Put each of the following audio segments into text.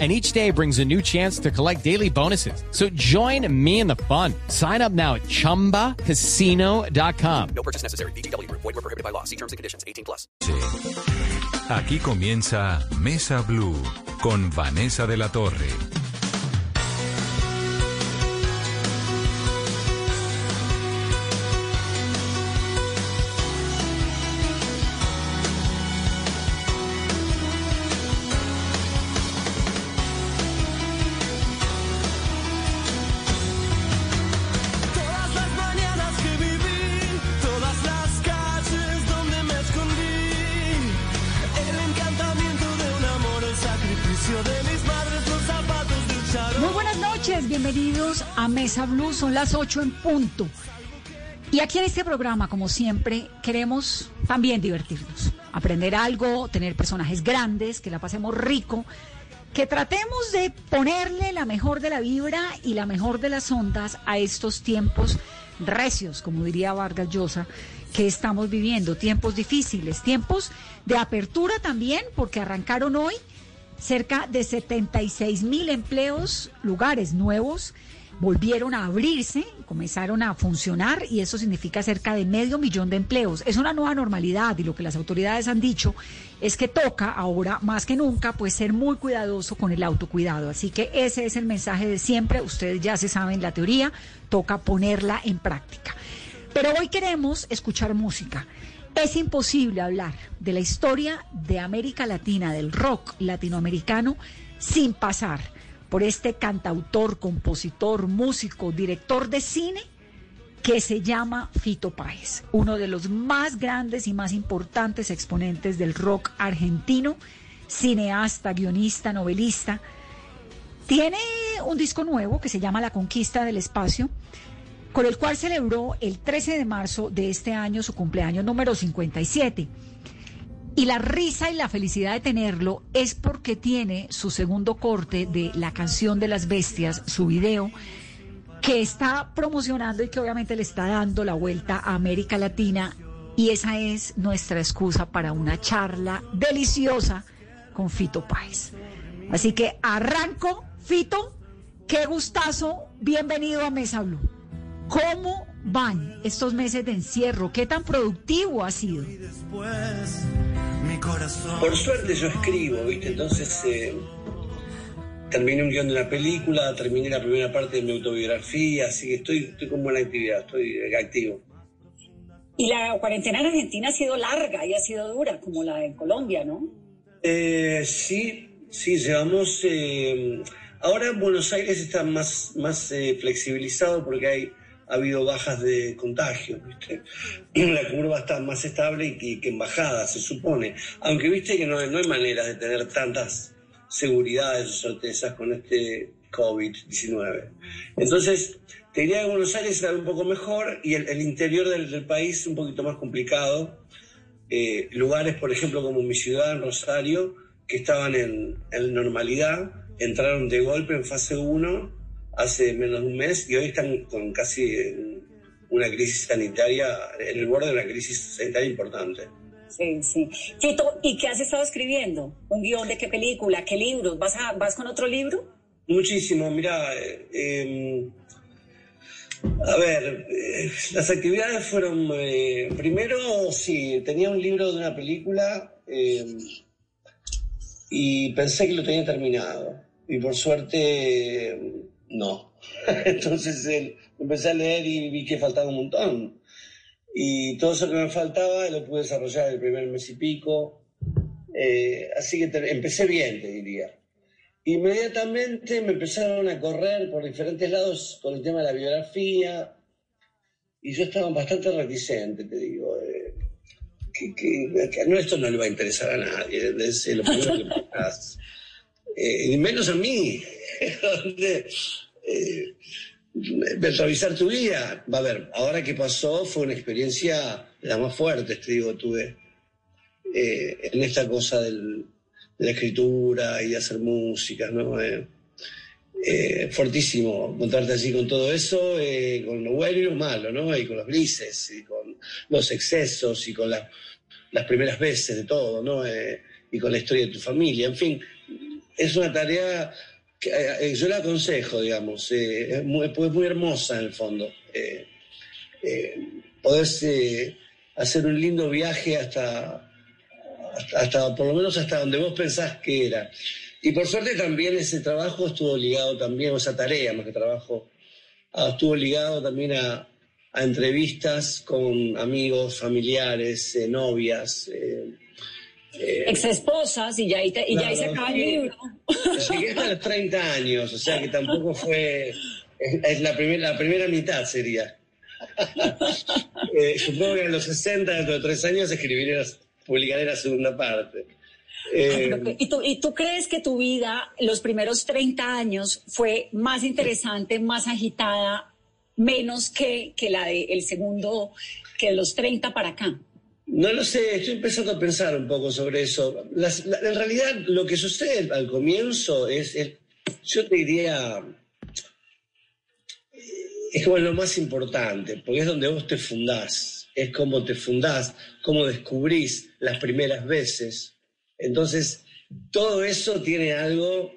and each day brings a new chance to collect daily bonuses. So join me in the fun. Sign up now at ChumbaCasino.com. No purchase necessary. BGW. Void were prohibited by law. See terms and conditions. 18 plus. Aquí comienza Mesa Blue con Vanessa de la Torre. Mesa Blue, son las 8 en punto. Y aquí en este programa, como siempre, queremos también divertirnos, aprender algo, tener personajes grandes, que la pasemos rico, que tratemos de ponerle la mejor de la vibra y la mejor de las ondas a estos tiempos recios, como diría Vargas Llosa, que estamos viviendo, tiempos difíciles, tiempos de apertura también, porque arrancaron hoy cerca de 76 mil empleos, lugares nuevos, volvieron a abrirse, comenzaron a funcionar y eso significa cerca de medio millón de empleos. Es una nueva normalidad y lo que las autoridades han dicho es que toca ahora más que nunca pues ser muy cuidadoso con el autocuidado. Así que ese es el mensaje de siempre, ustedes ya se saben la teoría, toca ponerla en práctica. Pero hoy queremos escuchar música. Es imposible hablar de la historia de América Latina, del rock latinoamericano, sin pasar por este cantautor, compositor, músico, director de cine que se llama Fito Páez, uno de los más grandes y más importantes exponentes del rock argentino, cineasta, guionista, novelista. Tiene un disco nuevo que se llama La Conquista del Espacio, con el cual celebró el 13 de marzo de este año su cumpleaños número 57. Y la risa y la felicidad de tenerlo es porque tiene su segundo corte de La canción de las bestias, su video, que está promocionando y que obviamente le está dando la vuelta a América Latina. Y esa es nuestra excusa para una charla deliciosa con Fito Páez. Así que arranco, Fito, qué gustazo, bienvenido a Mesa Blue. ¿Cómo van estos meses de encierro? ¿Qué tan productivo ha sido? Después, mi corazón. Por suerte yo escribo, ¿viste? Entonces eh, terminé un guion de una película, terminé la primera parte de mi autobiografía, así que estoy, estoy con buena actividad, estoy activo. Y la cuarentena en Argentina ha sido larga y ha sido dura, como la en Colombia, ¿no? Eh, sí, sí, llevamos... eh, ahora Buenos Aires está más, más eh, flexibilizado porque hay, ha habido bajas de contagio, ¿viste? La curva está más estable que, que en bajada, se supone. Aunque viste que no, no hay manera de tener tantas seguridades o certezas con este COVID-19. Entonces, te diría que Buenos Aires está un poco mejor y el, el interior del, del país un poquito más complicado. Eh, lugares, por ejemplo, como mi ciudad, Rosario, que estaban en, en normalidad, entraron de golpe en fase 1 hace menos de un mes y hoy están con casi una crisis sanitaria, en el borde de una crisis sanitaria importante. Sí, sí. ¿y qué has estado escribiendo? ¿Un guion de qué película? ¿Qué libros? ¿Vas, a, vas con otro libro? Muchísimo, mira, eh, eh, a ver, eh, las actividades fueron, eh, primero, sí, tenía un libro de una película eh, y pensé que lo tenía terminado y por suerte eh, no. Entonces eh, empecé a leer y vi que faltaba un montón. Y todo eso que me faltaba lo pude desarrollar el primer mes y pico. Eh, así que te- empecé bien, te diría. Inmediatamente me empezaron a correr por diferentes lados con el tema de la biografía y yo estaba bastante reticente, te digo. eh, que, que- que no, esto no le va a interesar a nadie, es lo primero que. Eh, menos a mí, donde eh, tu vida. Va a ver, ahora que pasó fue una experiencia las más fuertes, te digo, tuve eh, en esta cosa del- de la escritura y de hacer música, ¿no? Eh, eh, encontrarte así con todo eso, eh, con lo bueno y lo malo, ¿no? Y con los grises, y con los excesos, y con la- las primeras veces de todo, ¿no? Y con la historia de tu familia, en fin, es una tarea eh, eh, yo la aconsejo, digamos, eh, es, muy, es muy hermosa en el fondo. Eh, poderse hacer un lindo viaje hasta, hasta, por lo menos hasta donde vos pensás que era. Y por suerte también ese trabajo estuvo ligado también, o esa tarea más que trabajo, ah, estuvo ligado también a, entrevistas con amigos, familiares, novias. Ex esposas y ya ahí, te- y ya ahí se Claro, acaba el libro. Llegué hasta los 30 años, o sea que tampoco fue. Es, es la, primera la primera mitad sería. Eh, supongo que a los 60, dentro de tres años, escribiré, publicaré la segunda parte. Eh, Pero que- ¿Y tú, ¿Y tú crees que tu vida, los primeros 30 años, fue más interesante, más agitada, menos que, que la del segundo, que los 30 para acá? No lo sé, estoy empezando a pensar un poco sobre eso. En realidad, lo que sucede al comienzo es, es- yo te diría, es como lo más importante, porque es donde vos te fundás, es como te fundás, cómo descubrís las primeras veces. Entonces, todo eso tiene algo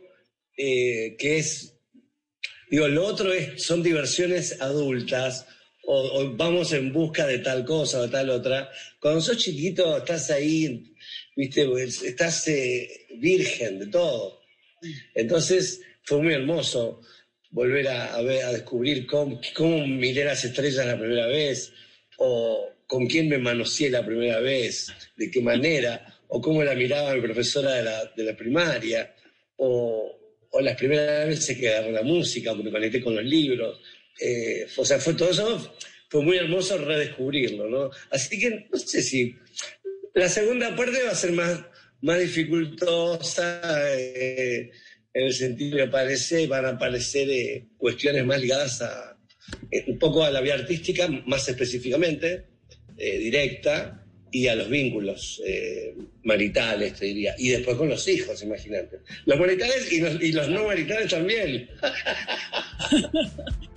eh, que es, digo, lo otro es, son diversiones adultas, o, vamos en busca de tal cosa o tal otra. Cuando sos chiquito estás ahí, viste, pues, estás eh, virgen de todo. Entonces fue muy hermoso volver a, a ver, a descubrir cómo, cómo miré las estrellas la primera vez, o con quién me manoseé la primera vez, de qué manera, o cómo la miraba mi profesora de la, de la primaria, o, o las primeras veces que agarré la música, o me conecté con los libros. Eh, o sea, fue todo eso, fue muy hermoso redescubrirlo, ¿no? Así que no sé si la segunda parte va a ser más, más dificultosa, eh, en el sentido que aparece, van a aparecer eh, cuestiones más ligadas a eh, un poco a la vida artística, más específicamente, eh, directa, y a los vínculos eh, maritales, te diría. Y después con los hijos, imagínate. Los maritales y los, y los no maritales también.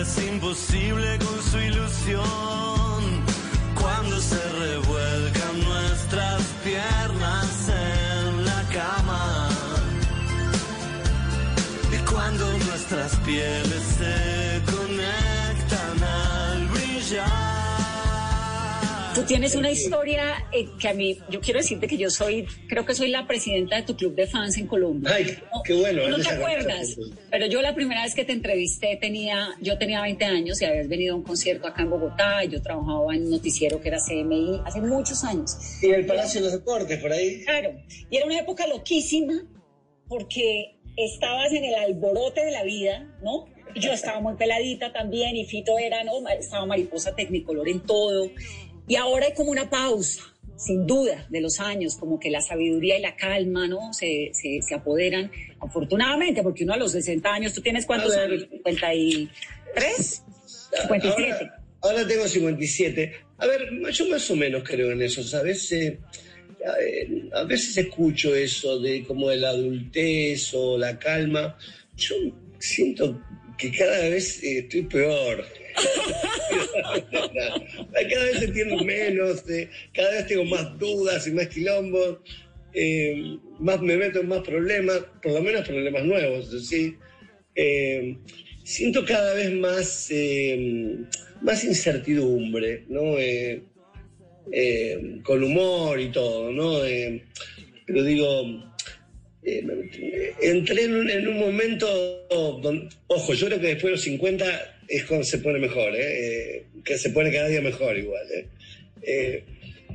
es imposible con su ilusión. Cuando se revuelcan nuestras piernas en la cama y cuando nuestras pieles se conectan al brillar. Tú tienes una historia eh, que a mí, yo quiero decirte que yo soy, creo que soy la presidenta de tu club de fans en Colombia. Ay, qué bueno, tú No te acuerdas, cosa. pero yo la primera vez que te entrevisté tenía, yo tenía 20 años y habías venido a un concierto acá en Bogotá y yo trabajaba en un noticiero que era CMI hace muchos años. Y el Palacio de los Deportes, por ahí. Claro, y era una época loquísima porque estabas en el alborote de la vida, ¿no? Yo estaba muy peladita también y Fito era, ¿no? Estaba mariposa tecnicolor en todo. Y ahora hay como una pausa, sin duda, de los años, como que la sabiduría y la calma, ¿no? Se, se, se apoderan, afortunadamente, porque uno a los 60 años, ¿tú tienes cuántos A ver. años? ¿53? 57. Ahora, ahora tengo 57. A ver, yo más o menos creo en eso, ¿sabes? Eh, eh, a veces escucho eso de como de la adultez o la calma. Yo siento que cada vez eh, estoy peor. Cada vez entiendo menos, eh, cada vez tengo más dudas y más quilombos, eh, más me meto en más problemas, por lo menos problemas nuevos, ¿sí? Eh, siento cada vez más, más incertidumbre, ¿no? Con humor y todo, ¿no? Pero digo, entré en un, en un momento, ojo, yo creo que después de los 50 es cuando se pone mejor, ¿eh? Eh, que se pone cada día mejor igual. ¿eh?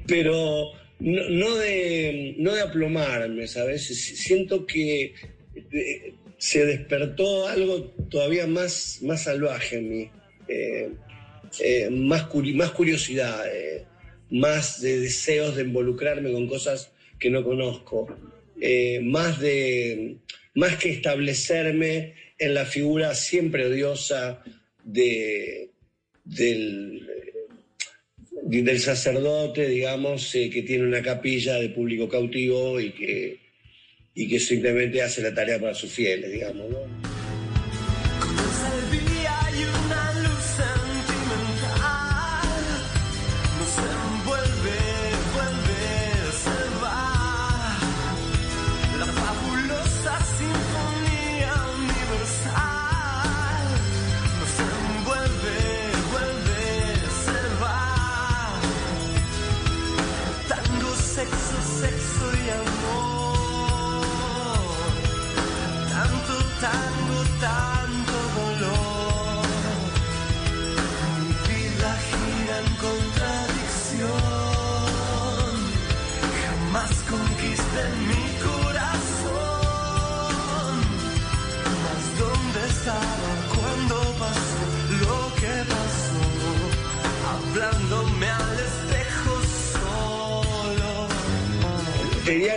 Pero no, no de, no de aplomarme, ¿sabes? Siento que se despertó algo todavía más, más salvaje en mí, más, curi- más curiosidad, más de deseos de involucrarme con cosas que no conozco, más, de, más que establecerme en la figura siempre odiosa de, del, del sacerdote, digamos, eh, que tiene una capilla de público cautivo y que, y que simplemente hace la tarea para sus fieles, digamos, ¿no?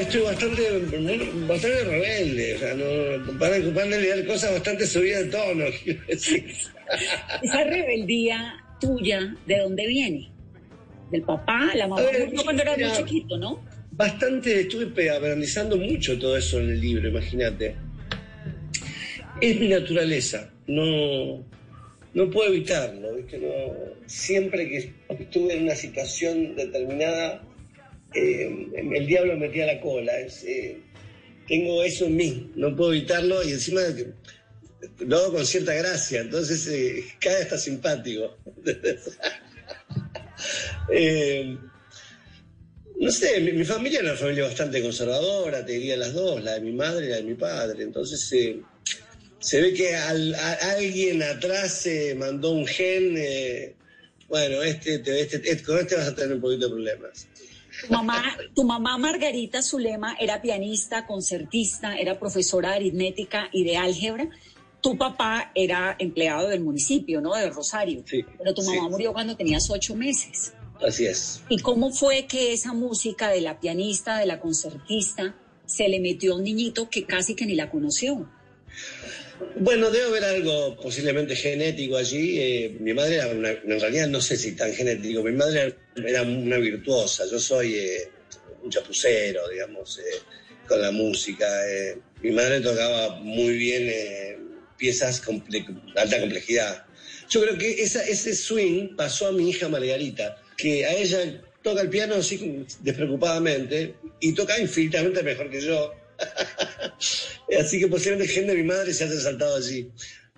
Estoy bastante, bastante rebelde, o sea, no, para ocuparme de leer cosas bastante subidas de tono. Esa rebeldía tuya, ¿de dónde viene? ¿Del papá? ¿La mamá? Ver, No, cuando eras muy chiquito, ¿no? Bastante, estuve analizando mucho todo eso en el libro, imagínate. Es mi naturaleza, no, no puedo evitarlo, ¿viste? No, siempre que estuve en una situación determinada, eh, el diablo me la cola. eh, tengo eso en mí, no puedo evitarlo y encima lo hago con cierta gracia, entonces eh, cada está simpático. Eh, no sé, mi, mi familia era una familia bastante conservadora, te diría las dos, la de mi madre y la de mi padre. Entonces se ve que alguien atrás se mandó un gen. bueno, este, te- este- este- con este vas a tener un poquito de problemas. Tu mamá, tu mamá Margarita Zulema era pianista, concertista, era profesora de aritmética y de álgebra. Tu papá era empleado del municipio, ¿no? De Rosario. Sí, Pero tu mamá sí. murió cuando tenías ocho meses. Así es. ¿Y cómo fue que esa música de la pianista, de la concertista, se le metió a un niñito que casi que ni la conoció? Bueno, debe haber algo posiblemente genético allí. eh, mi madre era una, en realidad no sé si tan genético, mi madre era una virtuosa, yo soy eh, un chapucero, digamos, eh, con la música. eh. Mi madre tocaba muy bien eh, piezas de alta complejidad. Yo creo que esa, ese swing pasó a mi hija Margarita, que a ella toca el piano así despreocupadamente y toca infinitamente mejor que yo. Así que posiblemente el gen de mi madre se haya saltado allí.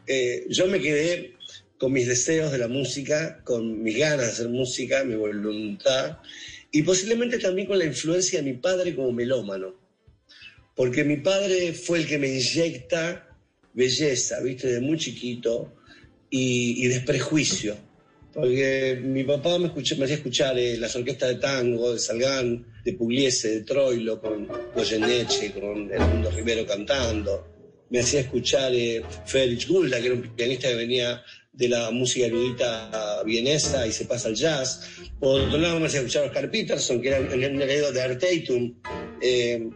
Eh, yo me quedé con mis deseos de la música, con mis ganas de hacer música, mi voluntad, y posiblemente también con la influencia de mi padre como melómano. Porque mi padre fue el que me inyecta belleza, viste, de muy chiquito, y, y desprejuicio. Porque mi papá me, escuché- me hacía escuchar eh, las orquestas de tango, de Salgán, de Pugliese, de Troilo, con Goyeneche, con Edmundo Rivero cantando. Me hacía escuchar eh, Félix Gulda, que era un pianista que venía de la música erudita vienesa y se pasa al jazz. Por otro lado, me hacía escuchar a Oscar Peterson, que era un heredero de Arteitum. Eh,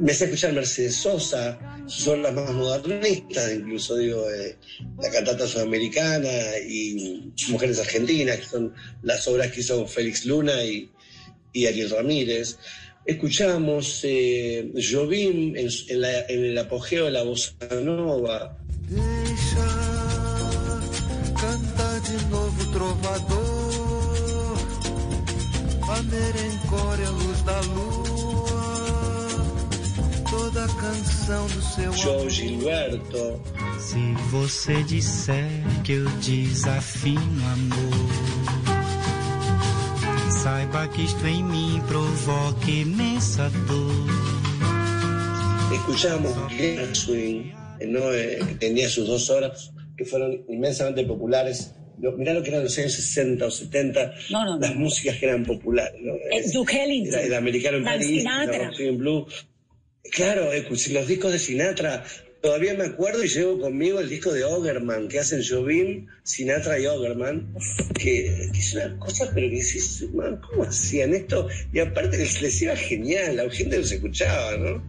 me hacía escuchar Mercedes Sosa, son las más modernistas, incluso digo, eh, la cantata sudamericana y Mujeres Argentinas, que son las obras que hizo Félix Luna y, Ariel Ramírez. Escuchamos eh, Jobim en, el apogeo de la bossa nova. Deixa cantar de novo trovador, a luz da lua, toda canção do seu Joe Gilberto, Se você disser que eu desafino amor, saiba que isto em mim provoca imensa dor. escuchamos Gershwin, eh, ¿no? Eh, que tenía sus dos obras que fueron inmensamente populares mirá lo que eran los años 60 o 70, No, no, no. las músicas que eran populares. ¿no? Eh, Duke Ellington, El, el americano en Frank París, Sinatra. Blue. Claro, eh, pues, los discos de Sinatra, todavía me acuerdo y llevo conmigo el disco de Ogerman, que hacen Jobim, Sinatra y Ogerman, que, es una cosa, pero que decís, man, ¿cómo hacían esto? Y aparte les, les iba genial, la gente los escuchaba, ¿no?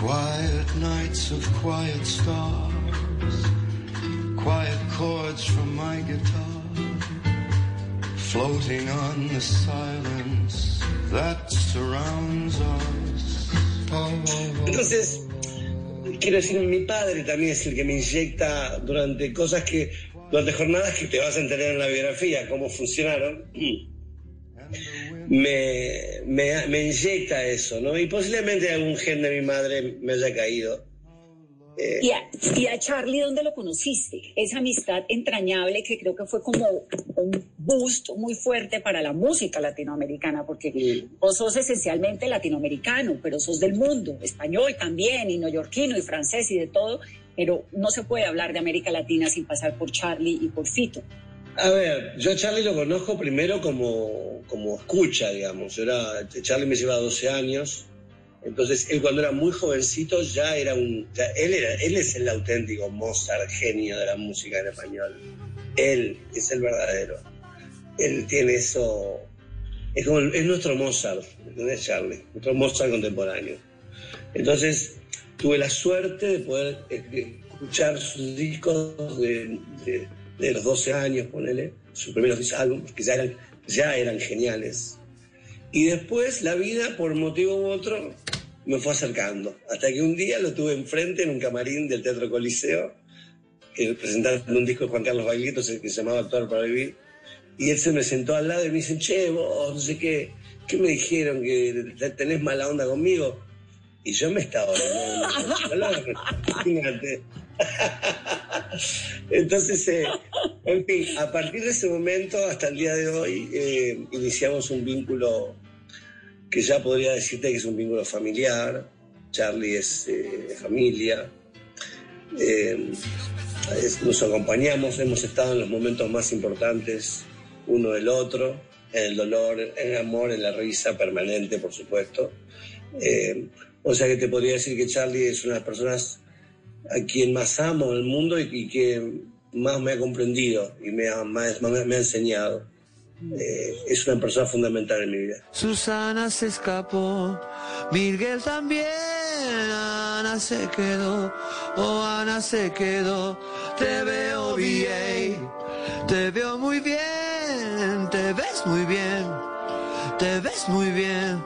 Quiet nights of quiet stars, quiet chords from my guitar, floating on the silence. Entonces, quiero decir, mi padre también es el que me inyecta durante cosas que, durante jornadas que te vas a entender en la biografía, cómo funcionaron. Me, me, me inyecta eso, ¿no? Y posiblemente algún gen de mi madre me haya caído. Eh, ¿Y a, y a Charlie dónde lo conociste? Esa amistad entrañable que creo que fue como un boost muy fuerte para la música latinoamericana, porque Sí. vos sos esencialmente latinoamericano, pero sos del mundo, español también, y neoyorquino, y francés, y de todo, pero no se puede hablar de América Latina sin pasar por Charlie y por Fito. A ver, yo a Charlie lo conozco primero como, como escucha, digamos. Yo era, Charlie me lleva 12 años. Entonces, él cuando era muy jovencito ya era un... él, era, él es el auténtico Mozart, genio de la música en español. Él es el verdadero. Él tiene eso... Es, como, es nuestro Mozart, ¿entendés, Charlie? Nuestro Mozart contemporáneo. Entonces, tuve la suerte de poder eh, escuchar sus discos de, de- los 12 años, ponele, sus primeros álbumes, que ya eran, ya eran geniales. Y después la vida, por motivo u otro, me fue acercando. Hasta que un día lo tuve enfrente en un camarín del Teatro Coliseo, que presentaron un disco de Juan Carlos Baglietto que se llamaba Actuar para Vivir. Y él se me sentó al lado y me dice, che, vos, no sé qué, ¿qué me dijeron? ¿Que te- tenés mala onda conmigo? Y yo me estaba. Imagínate. Entonces, eh, en fin, a partir de ese momento hasta el día de hoy eh, iniciamos un vínculo que ya podría decirte que es un vínculo familiar. Charlie es eh, familia. Eh, es- nos acompañamos, hemos estado en los momentos más importantes uno del otro, en el dolor, en el amor, en la risa permanente, por supuesto. Eh, o sea que te podría decir que Charlie es una de las personas a quien más amo en el mundo y, y que más me ha comprendido y me ha, más- ha- me ha enseñado. Eh, es una persona fundamental en mi vida. Susana se escapó, Miguel también, Ana se quedó, oh Ana se quedó, te veo bien, te veo muy bien, te ves muy bien, te ves muy bien,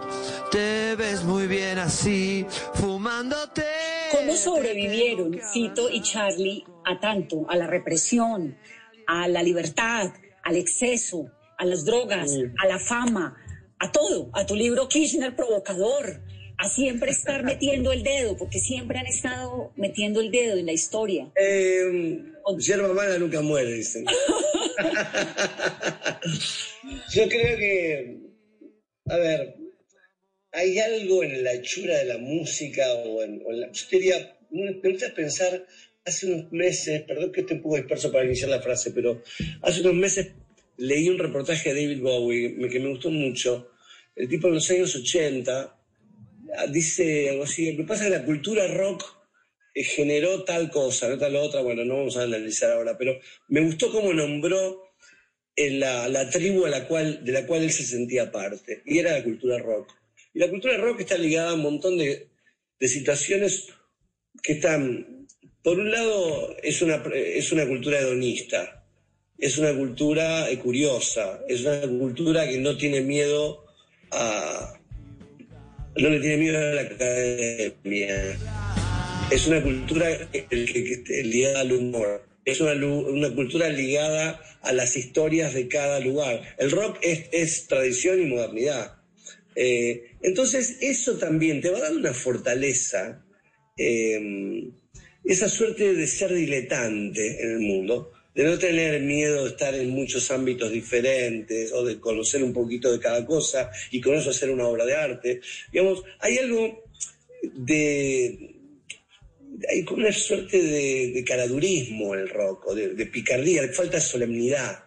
te ves muy bien así, fumándote. ¿Cómo sobrevivieron Fito y Charlie a tanto, a la represión, a la libertad, al exceso, a las drogas, a la fama, a todo, a tu libro Kirchner provocador, a siempre estar metiendo el dedo, porque siempre han estado metiendo el dedo en la historia? Eh, yerba mala nunca muere, dicen. Yo creo que, a ver, hay algo en la hechura de la música o en, o en la... Yo diría, me gusta pensar, hace unos meses, perdón que esté un poco disperso para iniciar la frase, pero hace unos meses leí un reportaje de David Bowie que me gustó mucho. El tipo en los años 80 ah, dice algo así, lo que pasa es que la cultura rock eh, generó tal cosa, no tal otra, bueno, no vamos a analizar ahora, pero me gustó cómo nombró en la, la tribu a la cual, de la cual él se sentía parte, y era la cultura rock. Y la cultura rock está ligada a un montón de, de situaciones que están, por un lado, es una, es una cultura hedonista, es una cultura eh, curiosa, es una cultura que no tiene miedo a... no le tiene miedo a la academia. Es una cultura ligada al humor. Es una, una cultura ligada a las historias de cada lugar. El rock es, es tradición y modernidad. Eh, entonces, eso también te va dando una fortaleza, eh, esa suerte de ser diletante en el mundo, de no tener miedo de estar en muchos ámbitos diferentes o de conocer un poquito de cada cosa y con eso hacer una obra de arte. Digamos, hay algo de, hay como una suerte de, de caradurismo en el rock, o de, de picardía, le falta solemnidad.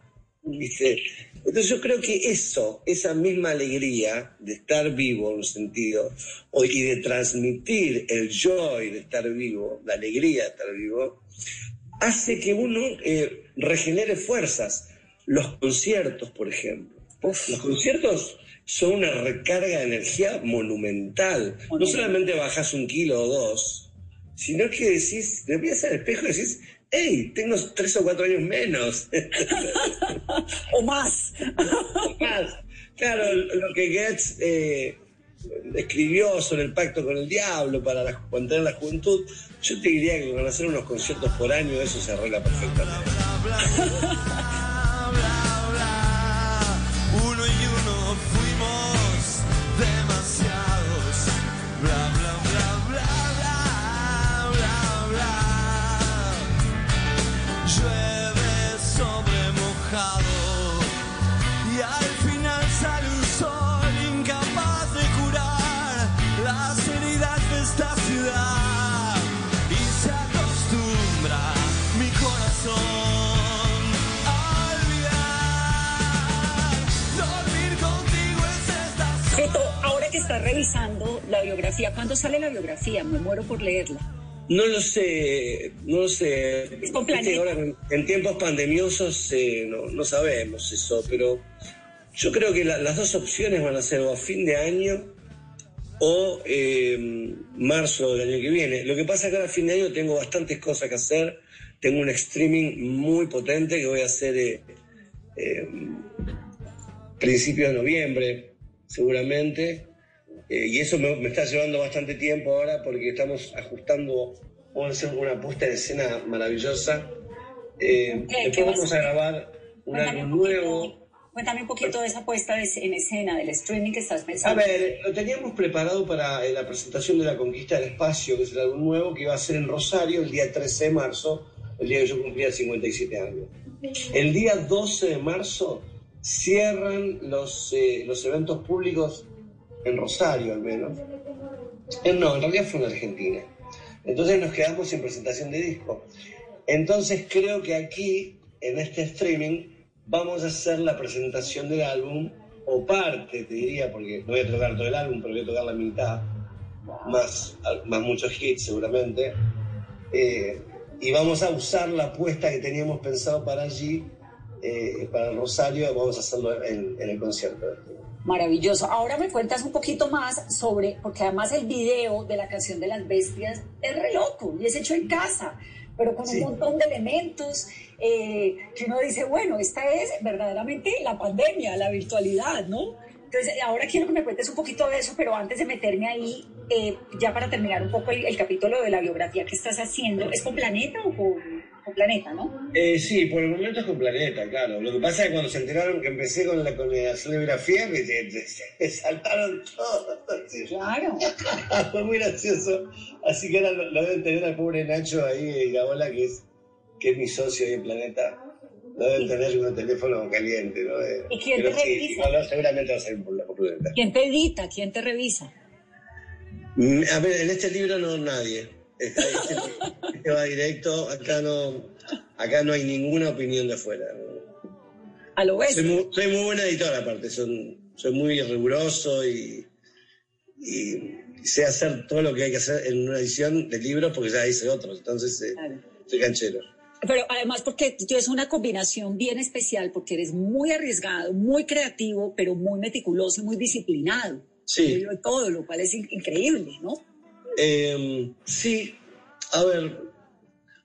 ¿viste? Entonces yo creo que eso, esa misma alegría de estar vivo en un sentido, y de transmitir el joy de estar vivo, la alegría de estar vivo, hace que uno eh, regenere fuerzas. Los conciertos, por ejemplo. Los conciertos son una recarga de energía monumental. No solamente bajas un kilo o dos, sino que decís, te miras al espejo y decís, hey, tengo tres o cuatro años menos. O más. Más. Claro, lo que Goetz eh, escribió sobre el pacto con el diablo para la- mantener la juventud, yo te diría que con hacer unos conciertos por año eso se arregla perfectamente. revisando la biografía, ¿cuándo sale la biografía? Me muero por leerla. No lo sé, no lo sé. Es con Planeta. ahora en, en tiempos pandemiosos eh, no, no sabemos eso, pero yo creo que la- las dos opciones van a ser o a fin de año o eh, marzo del año que viene. Lo que pasa es que ahora a fin de año tengo bastantes cosas que hacer. Tengo un streaming muy potente que voy a hacer eh, eh, principios de noviembre, seguramente. Eh, y eso me, me está llevando bastante tiempo ahora porque estamos ajustando, vamos a hacer una puesta en escena maravillosa. Eh, ¿Qué- después qué vas a vamos a grabar un Cuéntame álbum un poquito- nuevo. Cuéntame un poquito de esa puesta de- en escena, del streaming que estás A pensando. ver, lo teníamos preparado para eh, la presentación de la Conquista del Espacio, que es el álbum nuevo, que iba a ser en Rosario el día 13 de marzo, el día que yo cumplía 57 años. El día 12 de marzo cierran los, eh, los eventos públicos en Rosario, al menos. Eh, no, en realidad fue en Argentina. Entonces nos quedamos sin presentación de disco. Entonces creo que aquí, en este streaming, vamos a hacer la presentación del álbum, o parte, te diría, porque no voy a tocar todo el álbum, pero voy a tocar la mitad, más, más muchos hits seguramente. Eh, y vamos a usar la apuesta que teníamos pensado para allí, eh, para Rosario, vamos a hacerlo en el concierto. Maravilloso. Ahora me cuentas un poquito más sobre, porque además el video de la canción de las bestias es re loco y es hecho en casa, pero con Sí. un montón de elementos eh, que uno dice, bueno, esta es verdaderamente la pandemia, la virtualidad, ¿no? Entonces, ahora quiero que me cuentes un poquito de eso, pero antes de meterme ahí, eh, ya para terminar un poco el, el capítulo de la biografía que estás haciendo, ¿es con Planeta o con, con Planeta, no? Eh, sí, por el momento es con Planeta, claro. Lo que pasa es que cuando se enteraron que empecé con la, con la biografía, me, se saltaron todos. Claro. Fue muy gracioso. Así que ahora lo, lo deben tener al pobre Nacho ahí, eh, Gabola, que es, que es mi socio ahí en Planeta. Lo deben tener con el teléfono caliente, ¿no? Eh, ¿Y quién pero te sí, revisa? no, no, seguramente va a salir por la por Planeta. ¿Quién te edita? ¿Quién te revisa? Mm, A ver, en este libro no nadie. Este, va directo, acá no, acá no hay ninguna opinión de afuera. A lo Soy muy, soy muy buena editora aparte, son, soy muy riguroso y, y sé hacer todo lo que hay que hacer en una edición de libros porque ya hice otros, entonces eh, Claro. soy canchero. Pero además porque tú tienes una combinación bien especial, porque eres muy arriesgado, muy creativo, pero muy meticuloso y muy disciplinado. Sí. Todo, lo cual es in- increíble, ¿no? Eh, sí, a ver,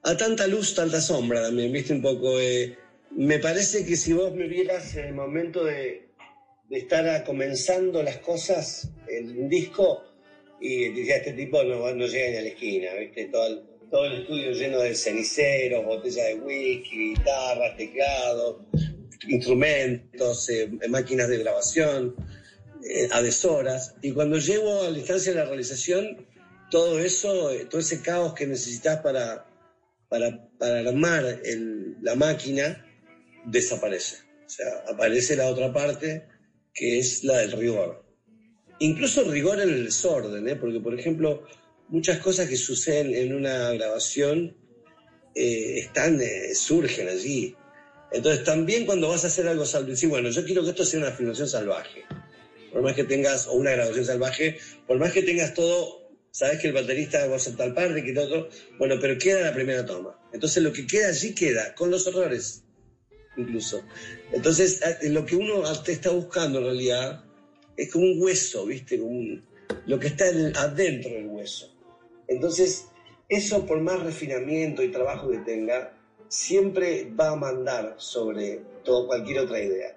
a tanta luz, tanta sombra también, viste un poco. eh, me parece que si vos me vieras en el momento de, estar comenzando las cosas, el un disco, y decía, este tipo no, no llega ni a la esquina, viste, todo el, estudio lleno de ceniceros, botellas de whisky, guitarras, teclados, instrumentos, eh, máquinas de grabación eh, adhesoras. Y cuando llego a la instancia de la realización, todo eso, todo ese caos que necesitas para, para, para armar la máquina, desaparece. O sea, aparece la otra parte, que es la del rigor. Incluso rigor en el desorden, ¿eh? porque por ejemplo, muchas cosas que suceden en una grabación eh, están, eh, surgen allí. Entonces también cuando vas a hacer algo salvaje, sí, bueno, yo quiero que esto sea una filmación salvaje. Por más que tengas, o una grabación salvaje, por más que tengas todo, sabes que el baterista va a tal parte, que todo, bueno, pero queda la primera toma. Entonces lo que queda allí queda, con los errores, incluso. Entonces lo que uno está buscando en realidad es como un hueso, ¿viste? Como un- lo que está en- adentro del hueso. Entonces, eso por más refinamiento y trabajo que tenga, siempre va a mandar sobre todo cualquier otra idea.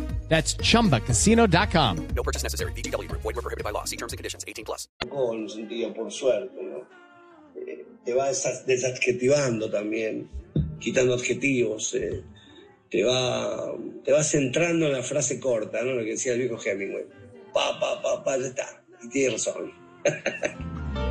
That's chumbacasino.com. No purchase necessary. VGW Group. Void were prohibited by law. See terms and conditions. 18 plus. sentido por suerte, ¿no? Eh, te va desa- desadjetivando también, quitando adjetivos, eh, te, va, te va centrando en la frase corta, ¿no? Lo que decía el viejo Hemingway. Pa, pa, pa, pa, ya está. Y tiene razón.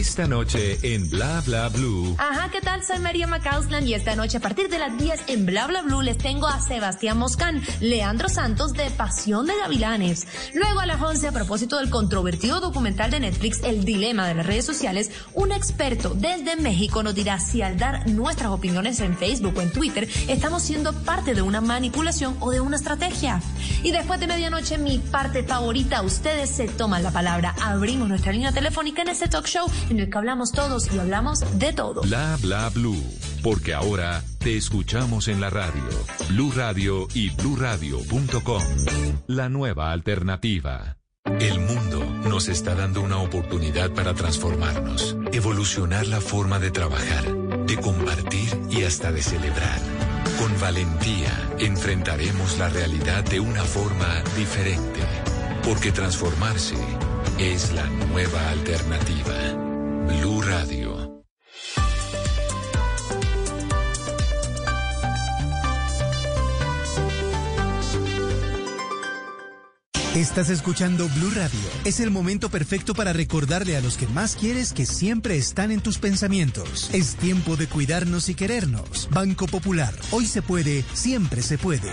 Esta noche en Bla Bla Blue. Ajá, ¿qué tal? Soy María Macausland y esta noche a partir de las 10 en Bla Bla Blue les tengo a Sebastián Moscán, Leandro Santos de Pasión de Gavilanes. Luego a las 11 a propósito del controvertido documental de Netflix El Dilema de las redes sociales, un experto desde México nos dirá si al dar nuestras opiniones en Facebook o en Twitter estamos siendo parte de una manipulación o de una estrategia. Y después de medianoche mi parte favorita, ustedes se toman la palabra. Abrimos nuestra línea telefónica en este talk show en el que hablamos todos y hablamos de todo. Bla Bla Blue. Porque ahora te escuchamos en la radio. Blue Radio y bluradio.com. La nueva alternativa. El mundo nos está dando una oportunidad para transformarnos, evolucionar la forma de trabajar, de compartir y hasta de celebrar. Con valentía enfrentaremos la realidad de una forma diferente, porque transformarse es la nueva alternativa. Blue Radio. Estás escuchando Blue Radio. Es el momento perfecto para recordarle a los que más quieres que siempre están en tus pensamientos. Es tiempo de cuidarnos y querernos. Banco Popular. Hoy se puede, siempre se puede.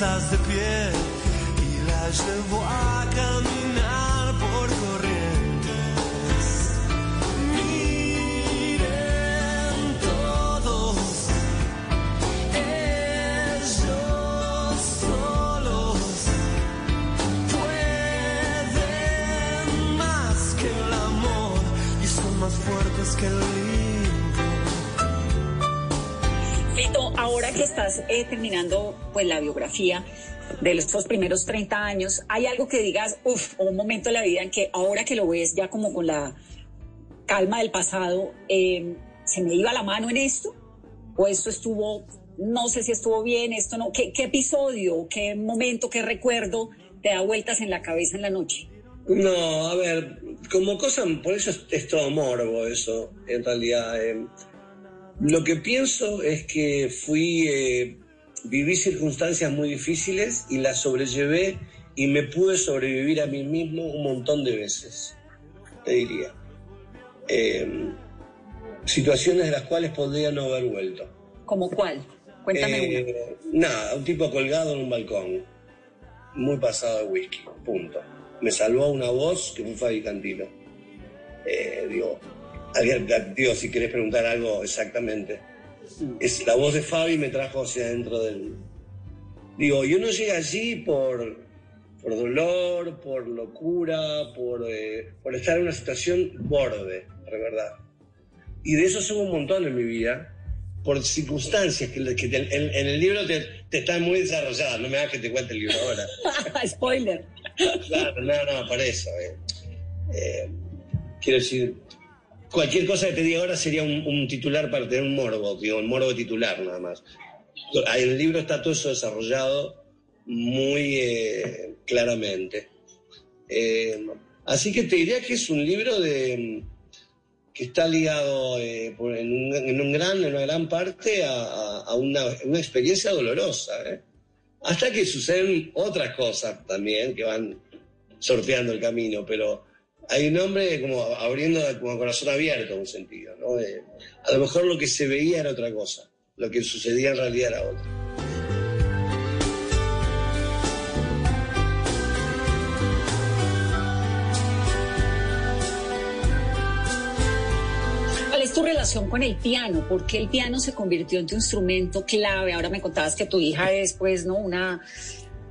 De pie y las llevo a caminar por corrientes. Miren todos, ellos solos pueden más que el amor y son más fuertes que el ahora que estás eh, terminando pues la biografía de estos primeros 30 años, ¿hay algo que digas, uff, un momento en la vida en que ahora que lo ves ya como con la calma del pasado, eh, se me iba la mano en esto? ¿O esto estuvo, no sé si estuvo bien, esto no? ¿Qué, qué episodio, qué momento, qué recuerdo te da vueltas en la cabeza en la noche? No, a ver, como cosa, por eso es, es todo morbo eso, en realidad. eh. Lo que pienso es que fui, eh, viví circunstancias muy difíciles y las sobrellevé y me pude sobrevivir a mí mismo un montón de veces, te diría. Eh, situaciones de las cuales podría no haber vuelto. ¿Como cuál? Cuéntame una. Eh, Nada, un tipo colgado en un balcón, muy pasado de whisky, punto. Me salvó una voz que fue Fabi Cantilo. Eh, digo, digo, si querés preguntar algo exactamente. Es, la voz de Fabi me trajo hacia adentro del... Digo, yo no llegué allí por, por dolor, por locura, por, eh, por estar en una situación borde, de verdad. Y de eso hubo un montón en mi vida, por circunstancias que, que te- en, en el libro te, te están muy desarrolladas. No me hagas que te cuente el libro ahora. Spoiler. Claro, no, no, para eso. eh. Eh, quiero decir, cualquier cosa que te diga ahora sería un, titular para tener un morbo, digo, un morbo titular nada más. En el libro está todo eso desarrollado muy eh, claramente. Eh, así que te diría que es un libro que está ligado eh, en, una gran parte a una, una experiencia dolorosa. ¿eh? Hasta que suceden otras cosas también que van sorteando el camino, pero hay un hombre como abriendo como corazón abierto en un sentido. ¿no? A lo mejor lo que se veía era otra cosa, lo que sucedía en realidad era otra. ¿Cuál es tu relación con el piano? ¿Por qué el piano se convirtió en tu instrumento clave? Ahora me contabas que tu hija es, pues, ¿no? Una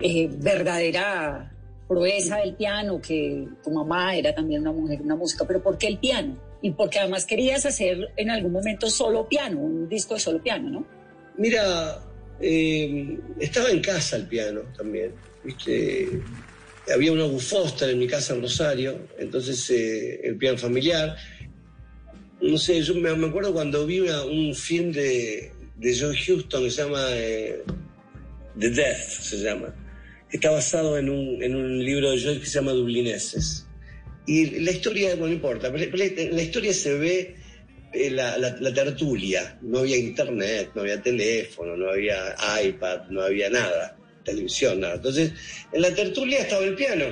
eh, verdadera proeza del piano, que tu mamá era también una mujer, una música, pero ¿por qué el piano? Y porque además querías hacer en algún momento solo piano, un disco de solo piano, ¿no? Mira, eh, estaba en casa el piano también, ¿viste? Había un August Foster en mi casa en Rosario, entonces eh, el piano familiar. No sé, yo me, acuerdo cuando vi una- un film de, de John Huston que se llama eh, The Death, se llama, está basado en un, en un libro de Joyce que se llama Dublineses. Y la historia, bueno, no importa, pero la, historia se ve eh, la, la- tertulia. No había internet, no había teléfono, no había iPad, no había nada, televisión, nada. Entonces, en la tertulia estaba el piano.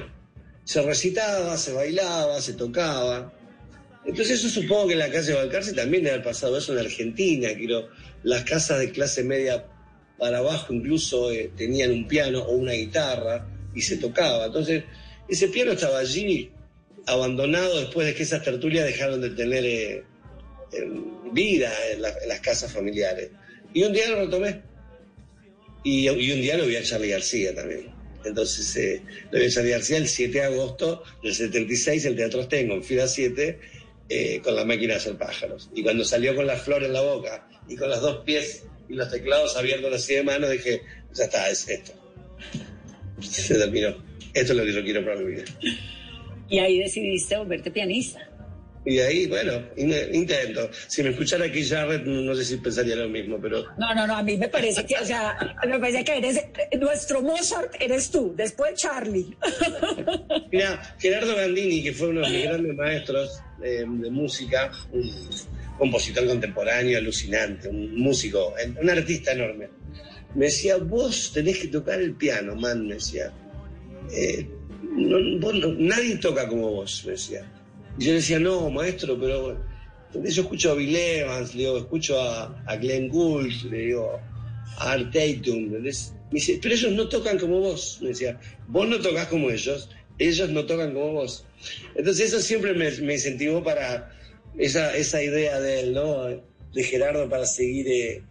Se recitaba, se bailaba, se tocaba. Entonces, eso supongo que en la calle Balcarce también haber pasado eso en Argentina. Quiero, las casas de clase media para abajo incluso eh, tenían un piano o una guitarra y se tocaba. Entonces, ese piano estaba allí abandonado después de que esas tertulias dejaron de tener eh, en vida en, la- en las casas familiares. Y un día lo retomé. Y, un día lo vi a Charlie García también. Entonces, eh, lo vi a Charlie García el 7 de agosto del 76, el Teatro Ostengo, en Fila 7, eh, con la máquina de hacer pájaros. Y cuando salió con la flor en la boca y con los dos pies y los teclados abiertos así de mano, dije, ya está, es esto. Se terminó. Esto es lo que yo quiero para mi vida. Y ahí decidiste volverte pianista. Y ahí, bueno, in- intento. Si me escuchara aquí Jarrett, no sé si pensaría lo mismo, pero No, no, no, a mí me parece que, o sea, me parece que eres, nuestro Mozart eres tú, después Charlie. Mira, Gerardo Gandini, que fue uno de mis grandes maestros eh, de música, un compositor contemporáneo alucinante, un músico, un artista enorme, me decía, vos tenés que tocar el piano, man, me decía. Eh, no- vos no- nadie toca como vos, me decía. Y yo decía, no, maestro, pero yo escucho a Bill Evans, le digo, escucho a, a Glenn Gould, le digo, a Art Tatum. Me dice, pero ellos no tocan como vos. Me decía, vos no tocas como ellos, ellos no tocan como vos. Entonces eso siempre me, me incentivó para esa, esa idea de él, ¿no? De Gerardo para seguir eh,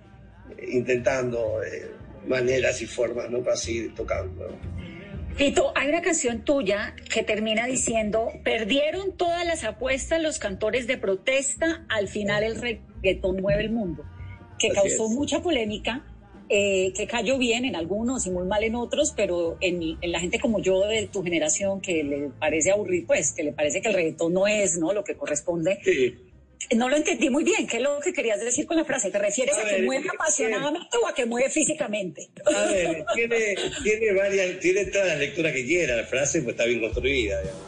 intentando eh, maneras y formas, ¿no? Para seguir tocando. Tito, hay una canción tuya que termina diciendo, perdieron todas las apuestas los cantores de protesta, al final el reggaetón mueve el mundo, que Así causó es. mucha polémica, eh, que cayó bien en algunos y muy mal en otros, pero en, en la gente como yo de tu generación que le parece aburrido, pues que le parece que el reggaetón no es ¿no? lo que corresponde. No lo entendí muy bien. ¿Qué es lo que querías decir con la frase? ¿Te refieres a, A que ver, mueve es- apasionadamente o a que mueve físicamente? A ver, tiene, tiene varias, tiene todas las lecturas que quiera la frase, pues está bien construida. digamos.